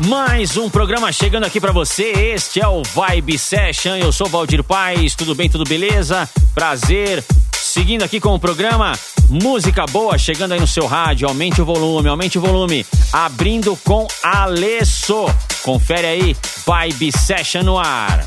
Mais um programa chegando aqui para você. Este é o Vibe Session. Eu sou Valdir Paz. Tudo bem? Tudo beleza? Prazer. Seguindo aqui com o programa, música boa chegando aí no seu rádio. Aumente o volume, aumente o volume. Abrindo com Alesso. Confere aí, Vibe Session no ar.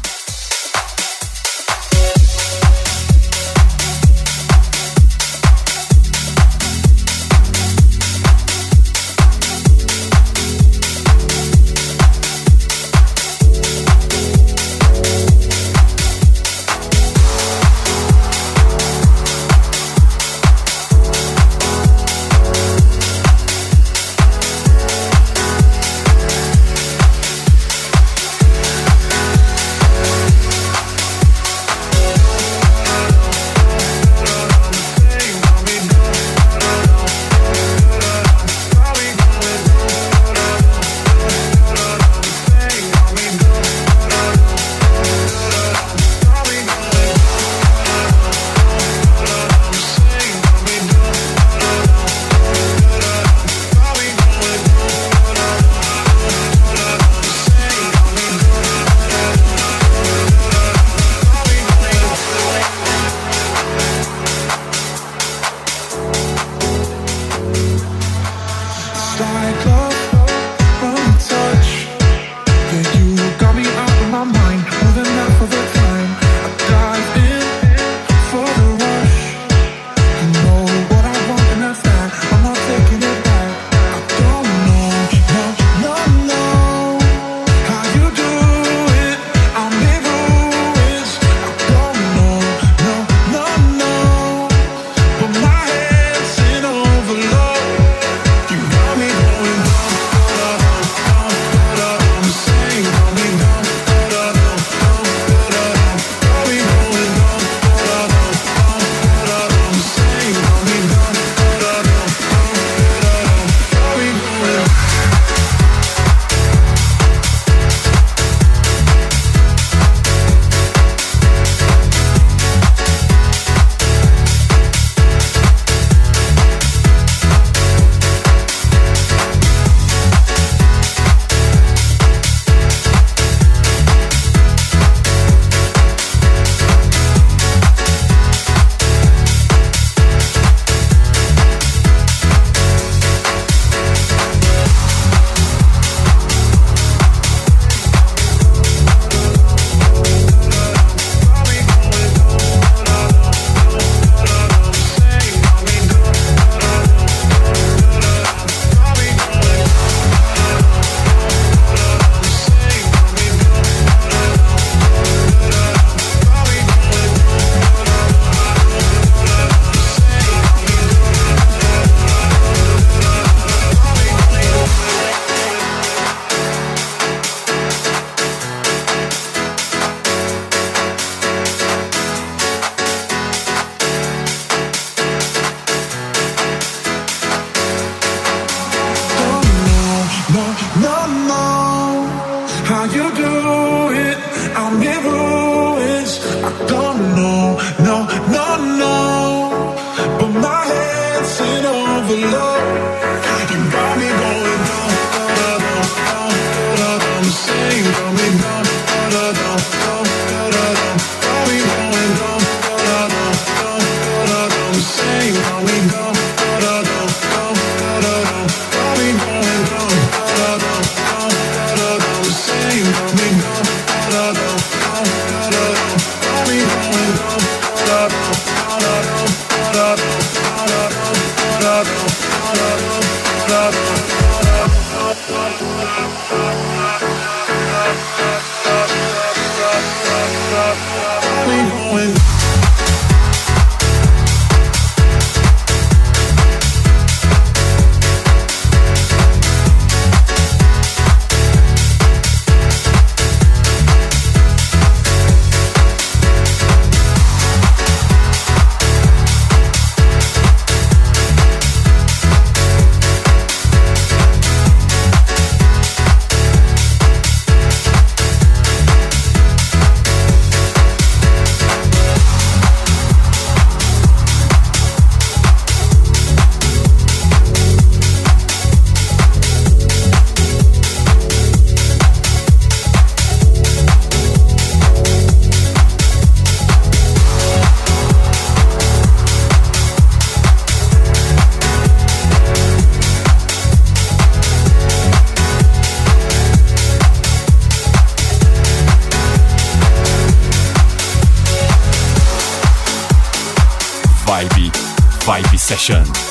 Session.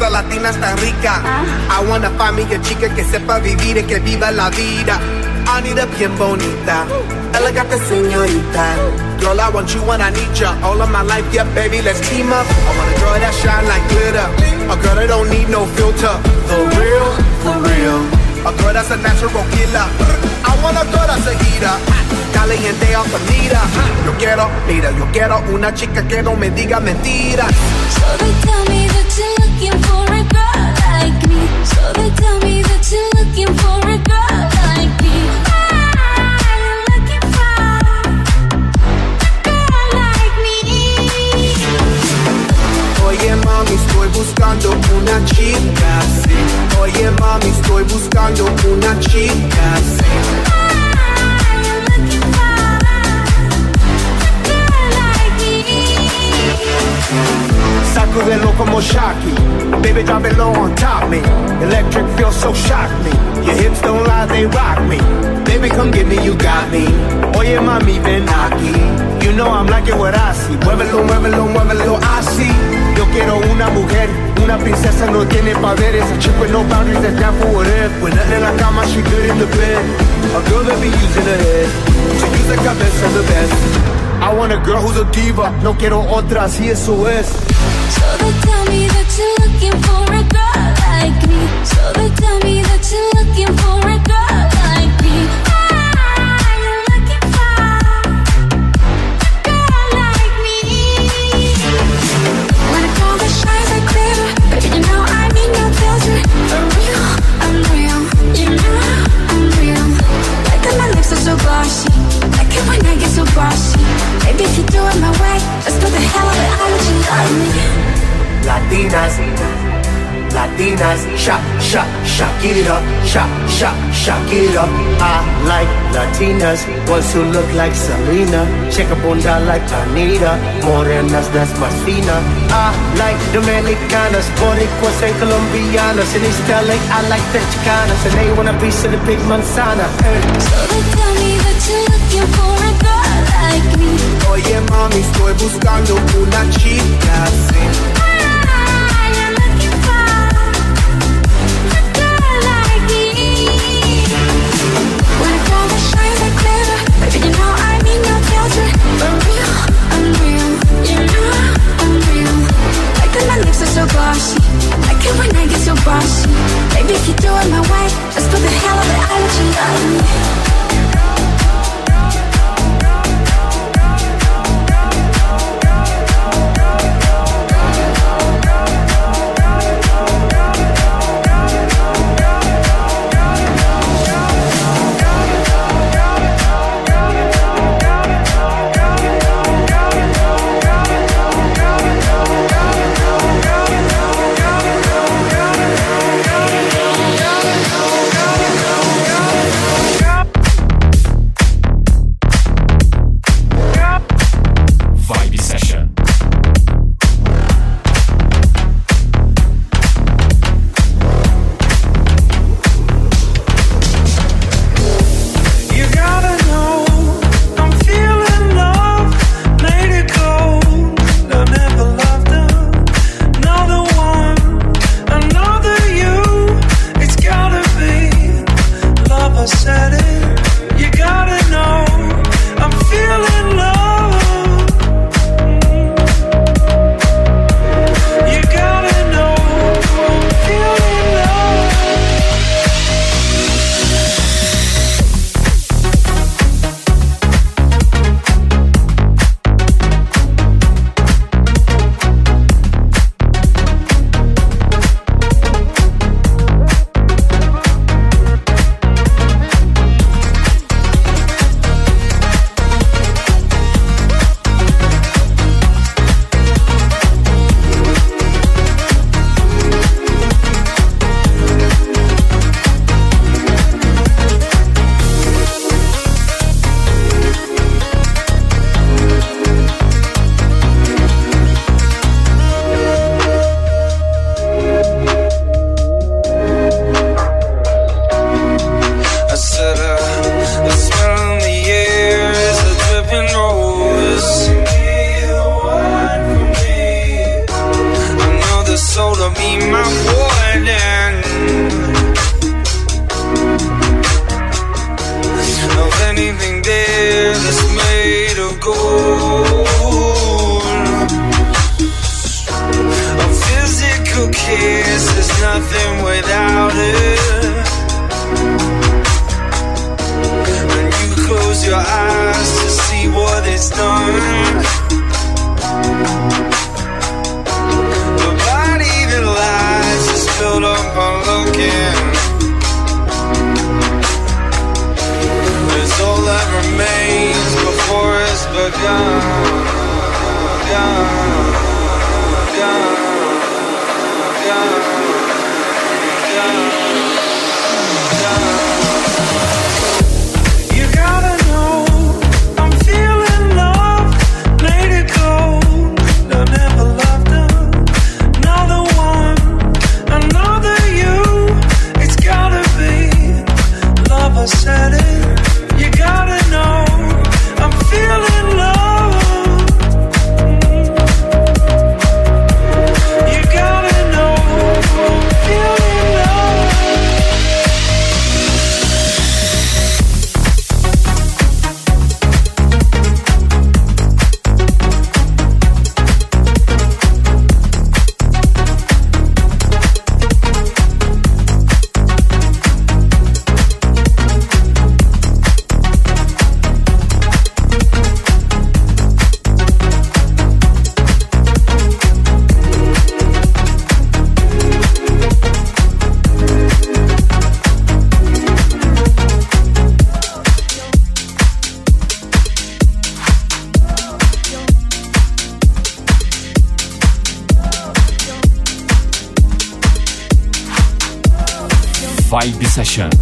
Esa latina está rica. I wanna find me a chica que sepa vivir y que viva la vida. I need a bien bonita, elegante señorita. Girl, I want you when I need ya. All of my life, yeah, baby, let's team up. I want a girl that shine like glitter. A girl that don't need no filter. For real, for real. A girl that's a natural killer. I want a girl that's a heater. Caliente altamira. Yo quiero, mira, yo quiero una chica que no me diga mentiras. So they tell me that you're looking for una chica, sí. Oye mami, estoy buscando una chica, Baby, drop it low on top me. Electric feels so shock me. Your hips don't lie, they rock me. Baby, come get me, you got me. Oye, mami, ven aquí. You know I'm liking what I see. Muévelo, muévelo, muévelo, I see. Yo quiero una mujer, una princesa no tiene poderes. A chick with no boundaries that's down for whatever. When nothing in la cama, she good in the bed. A girl that be using her head. To use the cabeza the best. I want a girl who's a diva. No quiero otra, así eso es. Baby, you know I mean no filter. For real, I'm real. You know I'm real. Like that my lips are so glossy. Like when I get so bossy. Baby, if you do it my way, let's the hell of. How would you love me? Latinas, Latinas, shak, shak, shak it up, shak, shak, shak it up. I like Latinas, ones who look like Selena, shake a bunda like Anitta, morenas that's más fina. I like Dominicanas, Boricuas and Colombianas, in East LA I like the Chicanas, and they want a piece of the big manzana. Hey. So they tell me that you're looking for a girl like me. Oye mami, estoy buscando una chica así. Session.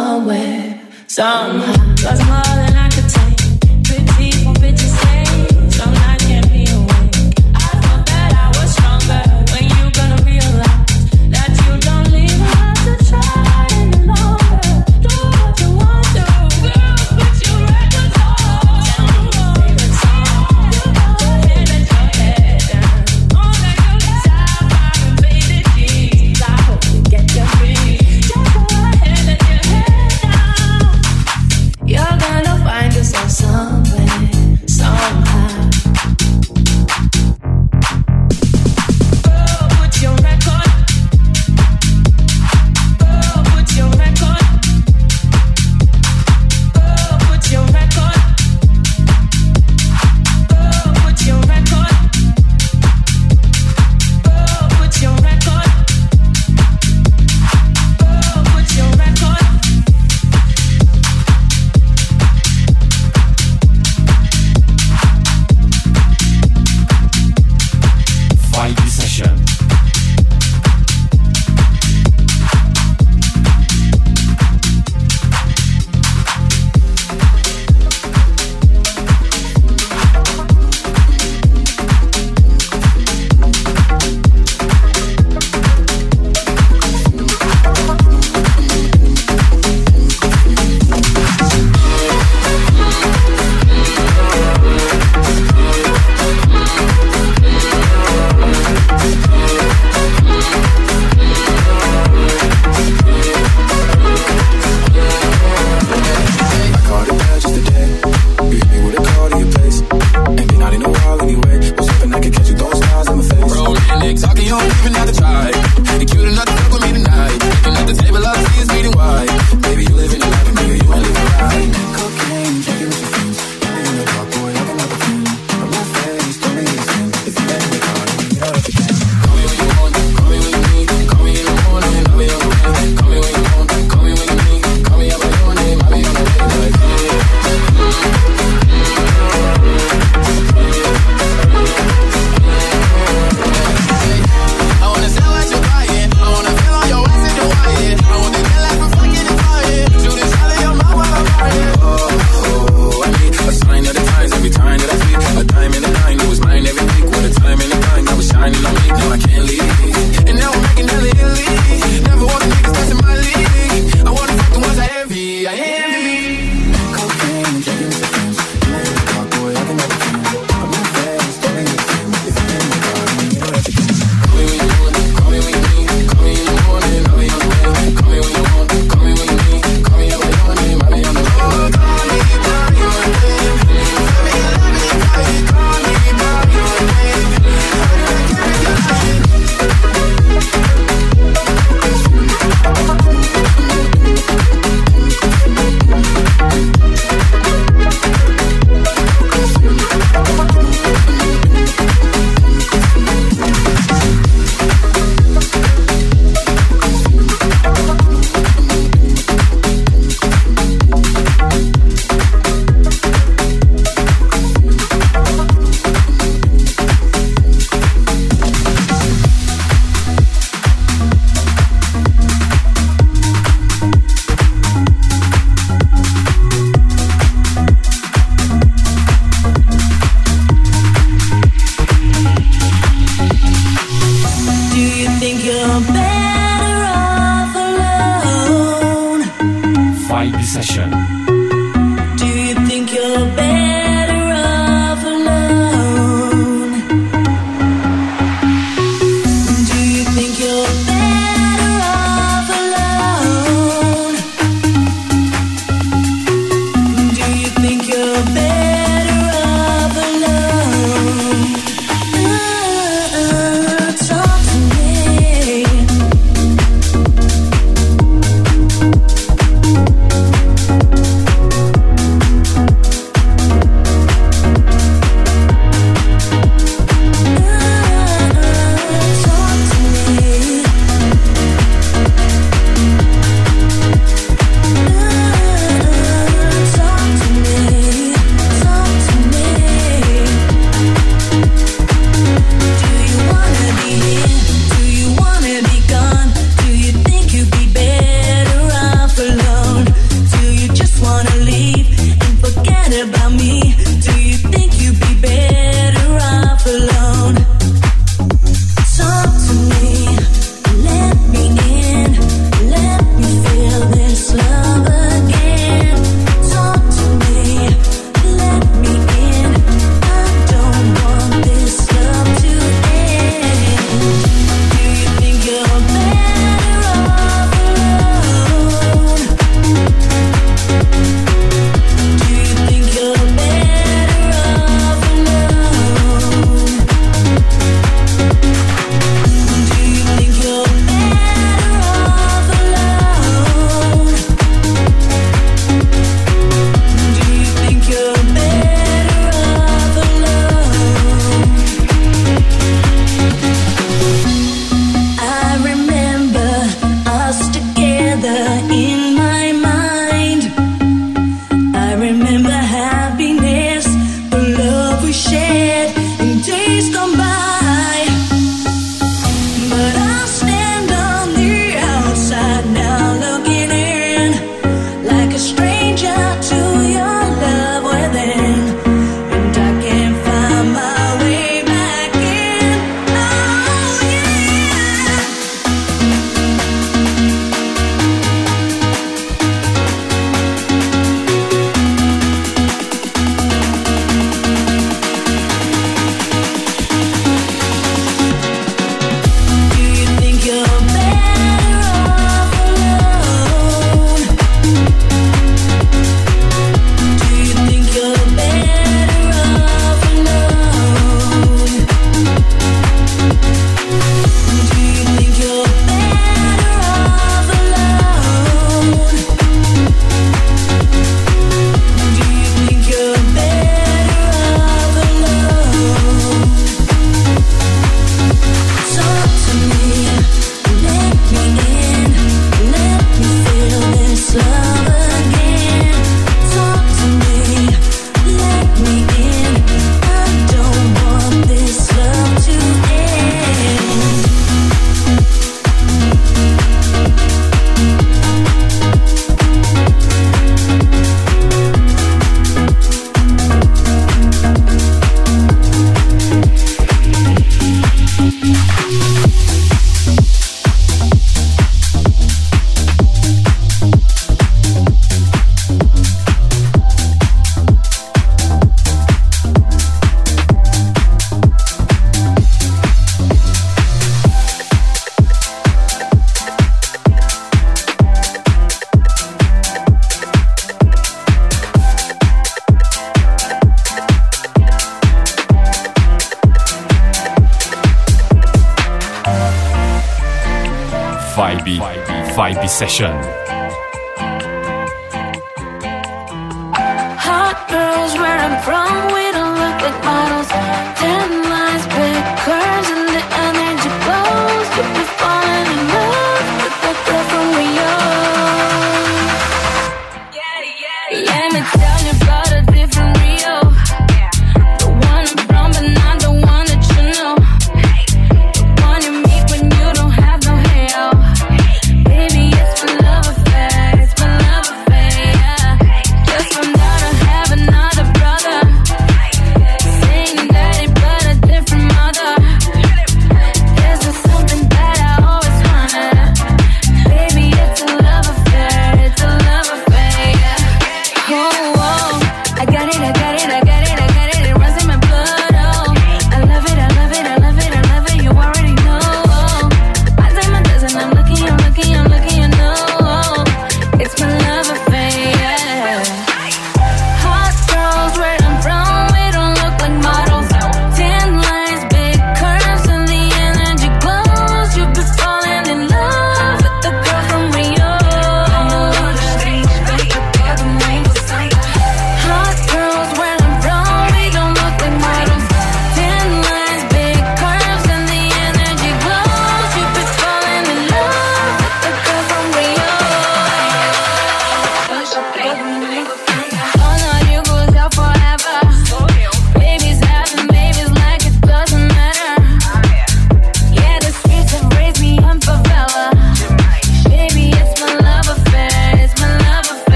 Somewhere, somehow. Cause more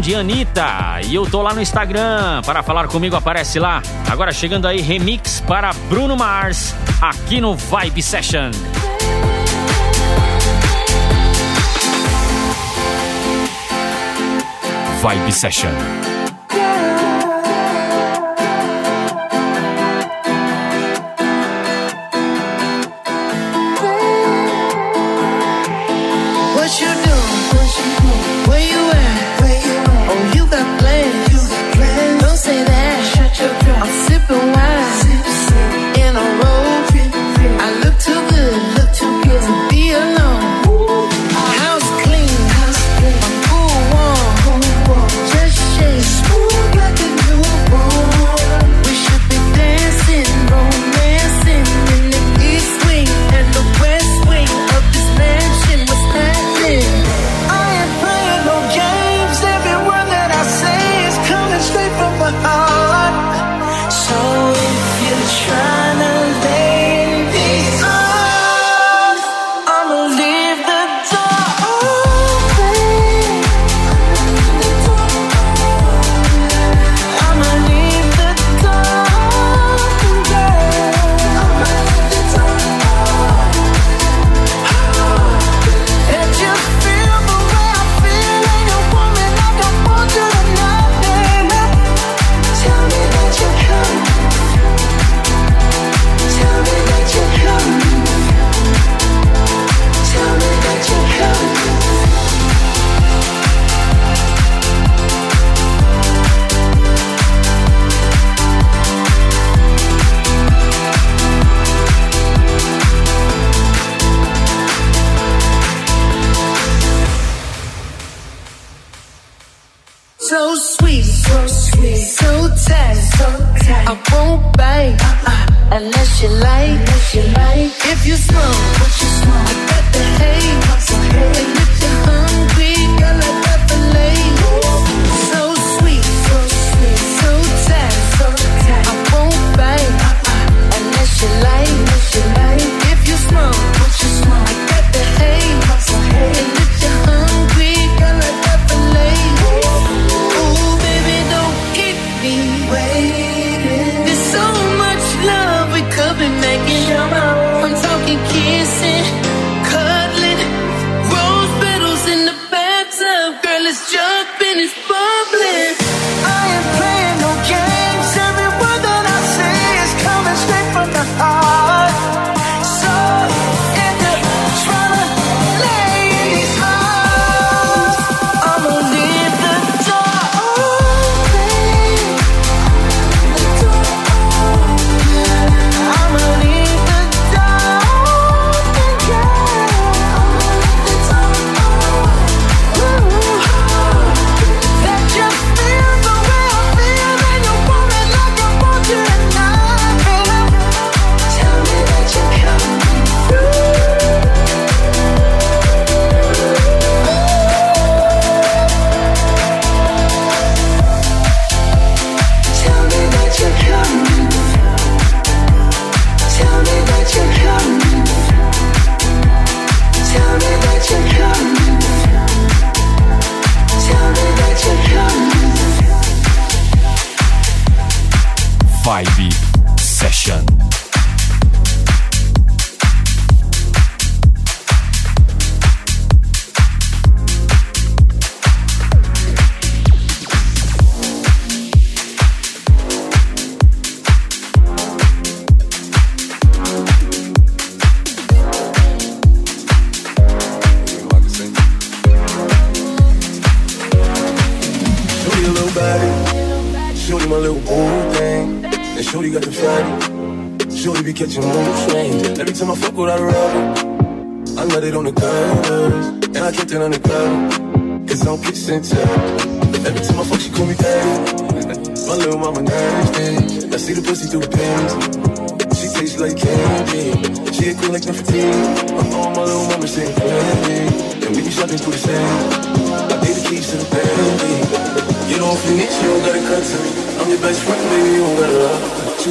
de Anitta. E eu tô lá no Instagram. Para falar comigo, aparece lá. Agora chegando aí, remix para Bruno Mars, aqui no Vibe Session. Vibe Session.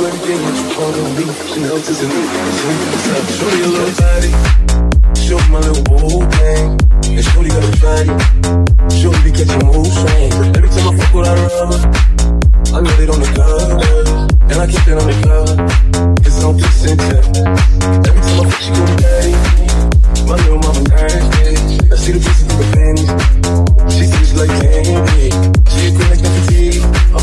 Everything that you want to be. Chanel to the new. Show me a little body. Show my little boo thing. And shorty got a fatty. Shorty be catching mood swings. Every time I fuck with her rubber, I know it on the cover. And I keep it on the cover. Cause I don't sent Every time I fuck, she go daddy. My little mama nasty. I see the pieces through the panties. She seems like candy. She a like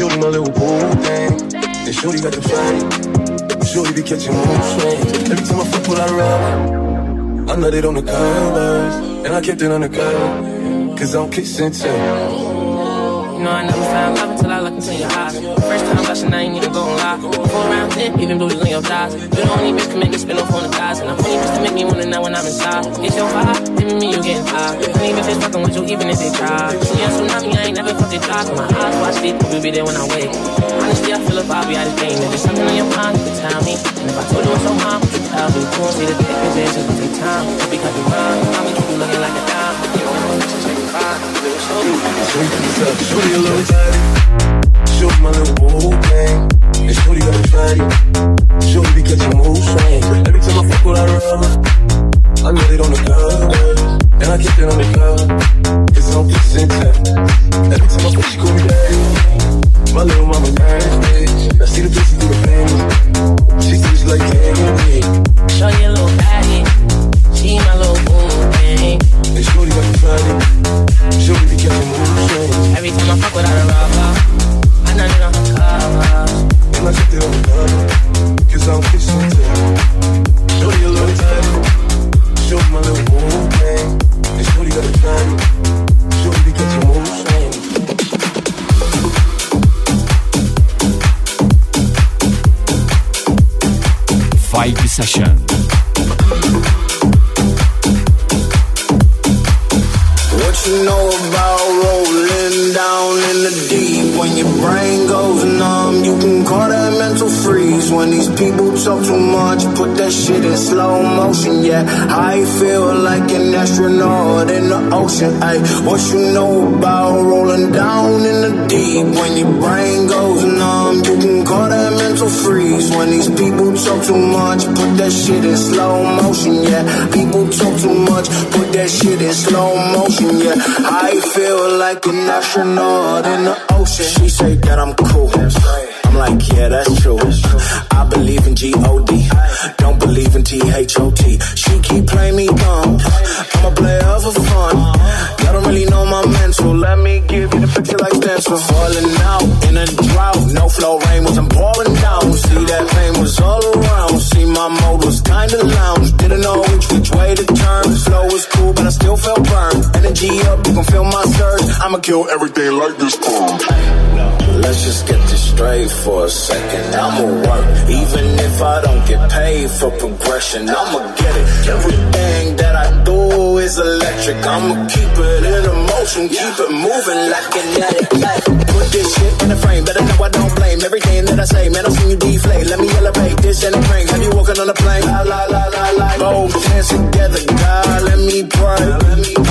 shorty my little boo thing, and shorty got the fatty. Shorty be catching mood swings. Every time I fuck with her rubber, I nut it on the covers, and I kept it on the cover, cause I don't kiss and tell. You know I never found love until I looked into your eyes. First time blushing, I ain't even gon' lie. Four round ten, even blues in your thighs. You the only bitch can make me spin off on the guys. And I'm only bitch to make me wanna know when I'm inside. It's your vibe, giving me you getting high. Honey bitches fucking with you even if they try. A tsunami, I ain't never fucked it dry. My eyes watch sleep, you be there when I wake. Honestly, I feel if I be out of game. If there's something on your mind, you can tell me. And if I told you what's on mine, would you tell me? You won't see the thick bitches, just take time. Because you're mine, I'ma keep you looking like a dime. You don't know, just take it fine. Shorty a little tight. Shorty my little boo astronaut in the ocean. She say that I'm cool. I'm like, yeah, that's true. I believe in G-O-D. Don't believe in T-H-O-T. She keep playing me dumb. I'm a player for fun. Y'all don't really know my mental. Let me give you the picture like stencil. Falling out in a drought. No flow rain wasn't pouring down. See that pain was all around. See my mode was kinda lounge. Didn't know which way to turn. Flow was cool, but I still felt burned. Energy up, you can feel my surge. I'ma kill everything like this pump. Let's just get this straight for a second. I'ma work, even if I don't get paid for progression. I'ma get it. Everything that I do is electric. I'ma keep it in a motion, keep it moving like kinetic. Ay, Put this shit in the frame, better know I don't blame everything that I say. Man, I've seen you deflate. Let me elevate this and a crane. Have you walking on a plane? La la la la la. Both hands together, God, let me pray.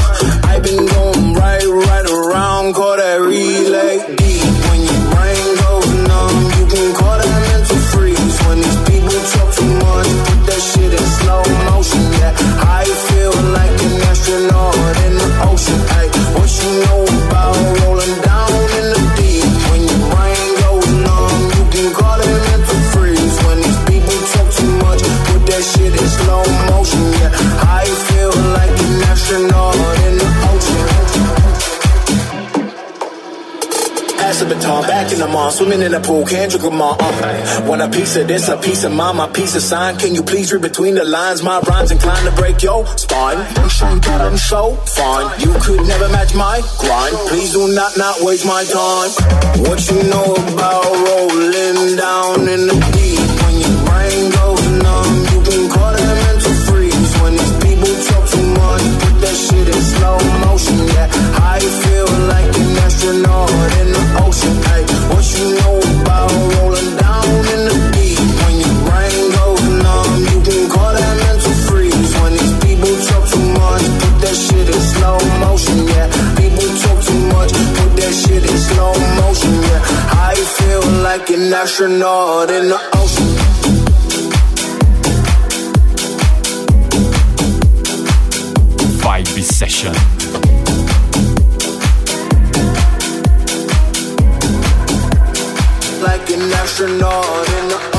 song. Back in the mall, swimming in the pool, Kendrick Lamar. Uh. Want a piece of this, a piece of mine, my piece of sign. Can you please read between the lines? My rhymes inclined to break your spine. I'm you got I'm so fine. You could never match my grind. Please do not not waste my time. What you know about rolling down in the deep? When your brain goes numb, you can call it a mental freeze. When these people talk too much, put that shit in slow motion. Yeah, I feel like an astronaut. that shit in slow motion, yeah. People talk too much, put that shit in slow motion, yeah. I feel like an astronaut in the ocean. Vibe session. Like an astronaut in the ocean.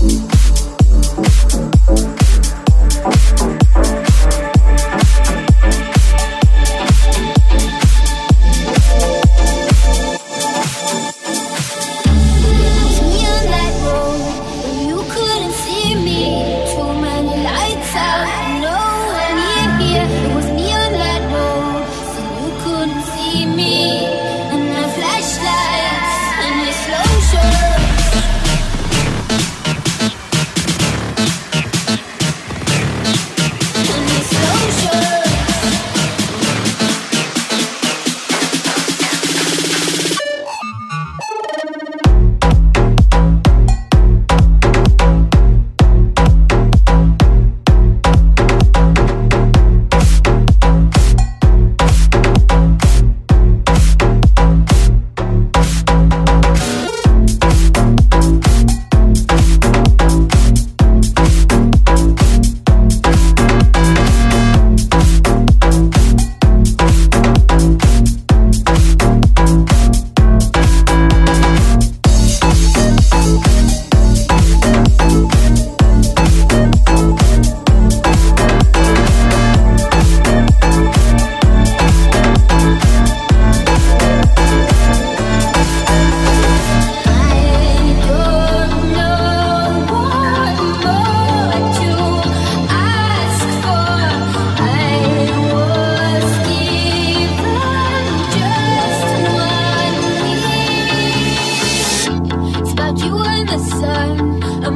Thank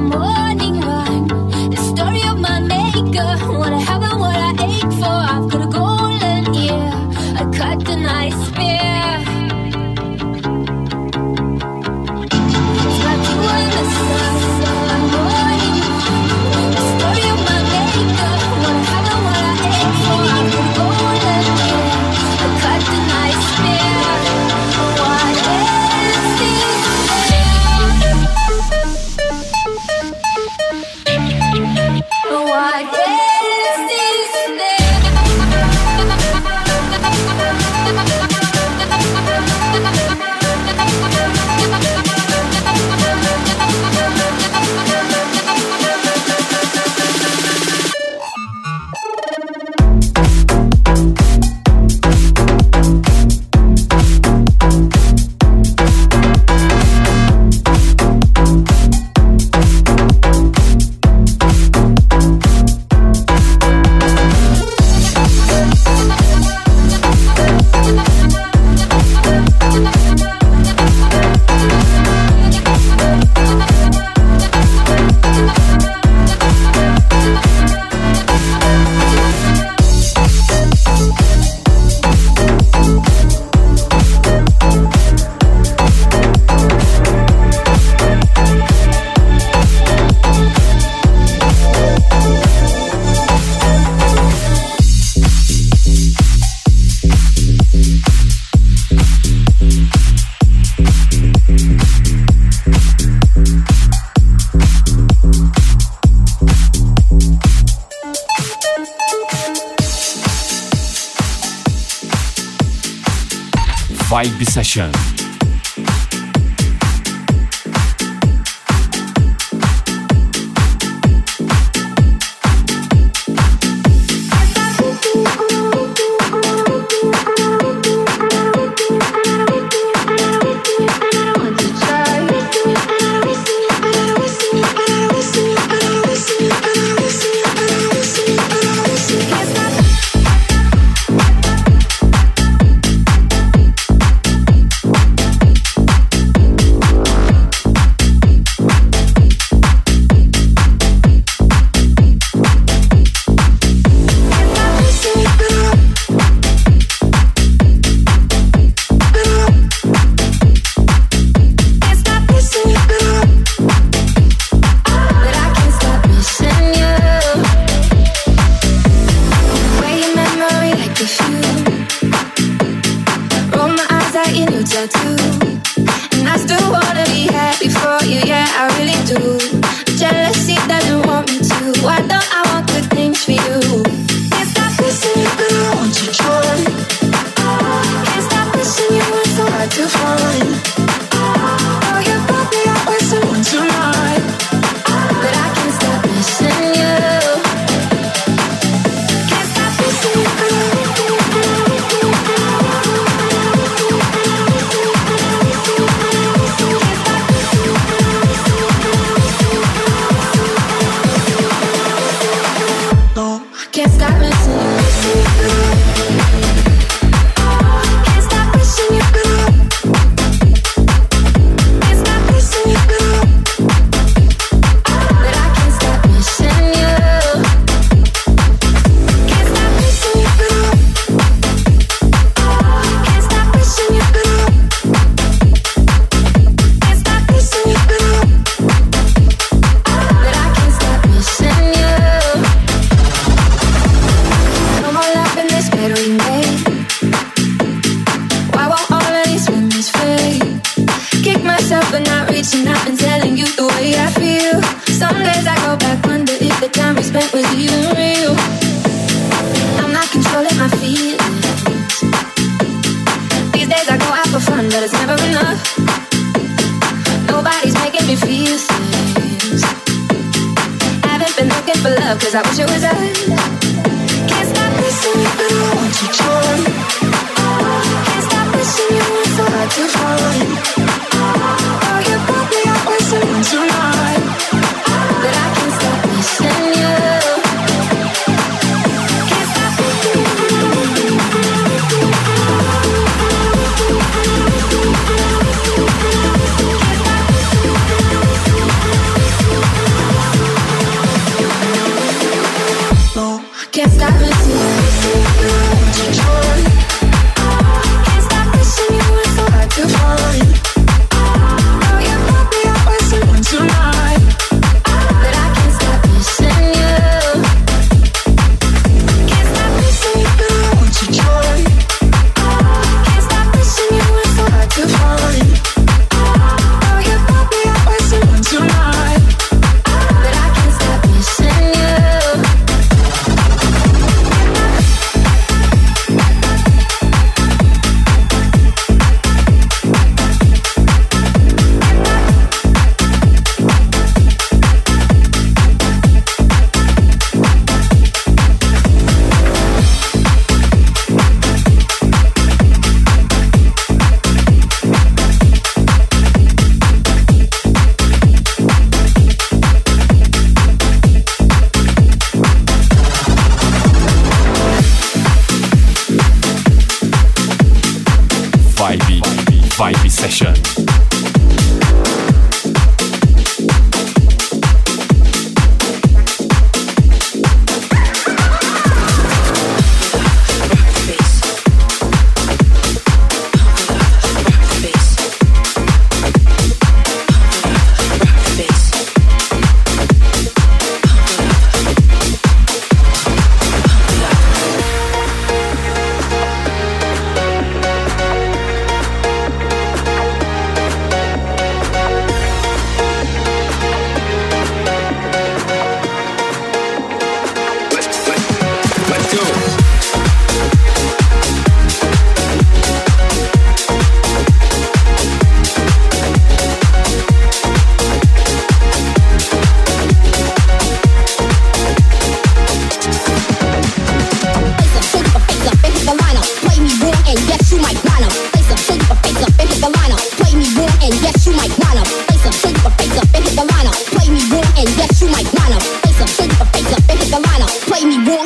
More. Vibe Session.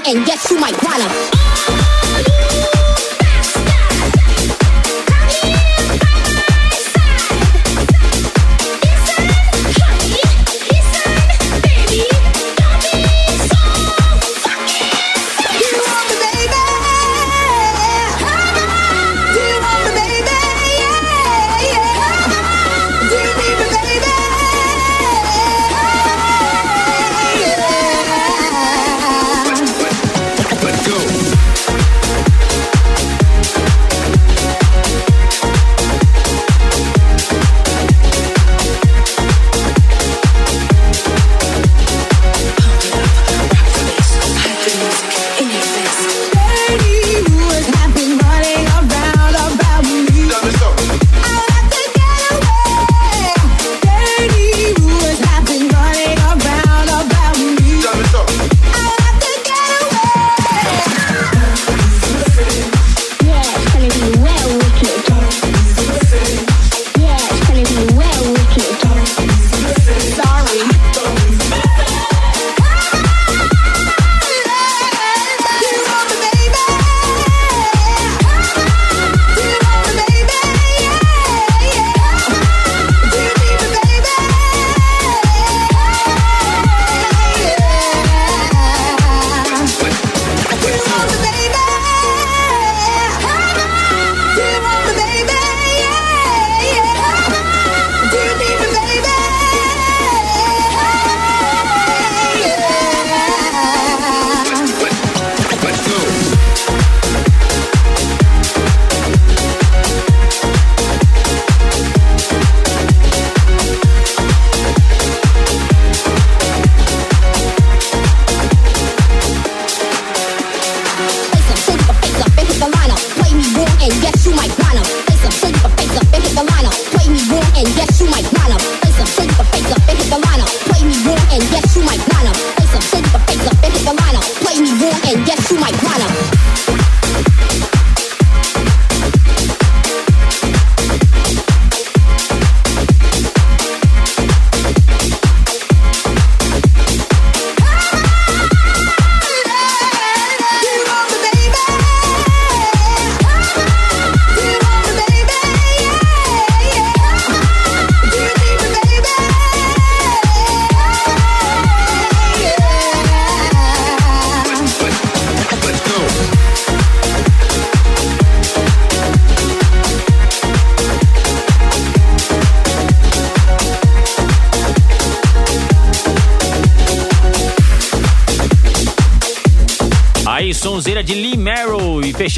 Go.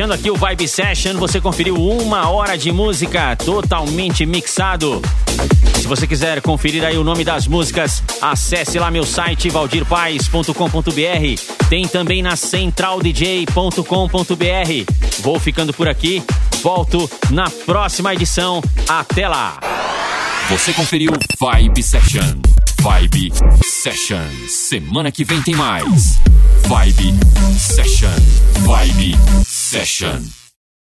Fechando aqui o Vibe Session, você conferiu uma hora de música totalmente mixado. Se você quiser conferir aí o nome das músicas, acesse lá meu site valdirpaes.com.br. Tem também na centraldj.com.br. Vou ficando por aqui. Volto na próxima edição. Até lá. Você conferiu Vibe Session. Vibe Session. Semana que vem tem mais. Vibe Session. Vibe Session.